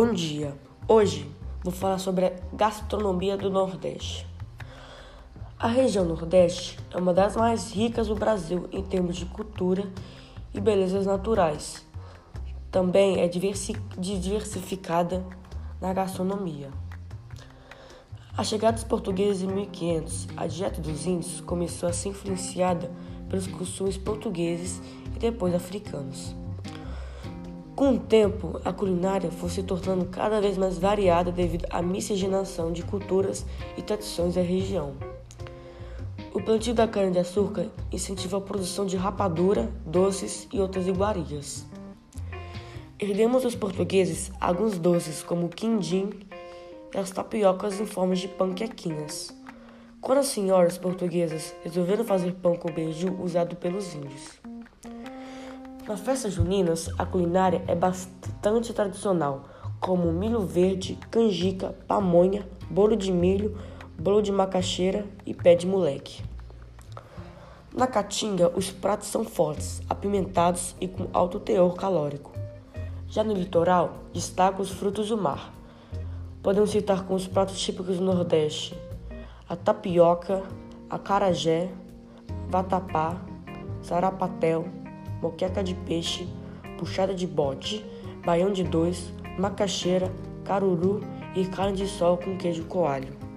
Bom dia. Hoje vou falar sobre a gastronomia do Nordeste. A região Nordeste é uma das mais ricas do Brasil em termos de cultura e belezas naturais. Também é diversificada na gastronomia. A chegada dos portugueses em 1500, a dieta dos índios começou a ser influenciada pelos costumes portugueses e depois africanos. Com o tempo, a culinária foi se tornando cada vez mais variada devido à miscigenação de culturas e tradições da região. O plantio da cana-de-açúcar incentiva a produção de rapadura, doces e outras iguarias. Herdemos dos portugueses alguns doces como o quindim e as tapiocas em forma de panquequinhas. Quando as senhoras portuguesas resolveram fazer pão com beiju usado pelos índios. Nas festas juninas, a culinária é bastante tradicional, como milho verde, canjica, pamonha, bolo de milho, bolo de macaxeira e pé de moleque. Na caatinga, os pratos são fortes, apimentados e com alto teor calórico. Já no litoral, destaca os frutos do mar. Podemos citar como os pratos típicos do Nordeste a tapioca, a carajé, vatapá, sarapatel, moqueca de peixe, puxada de bode, baião de dois, macaxeira, caruru e carne de sol com queijo coalho.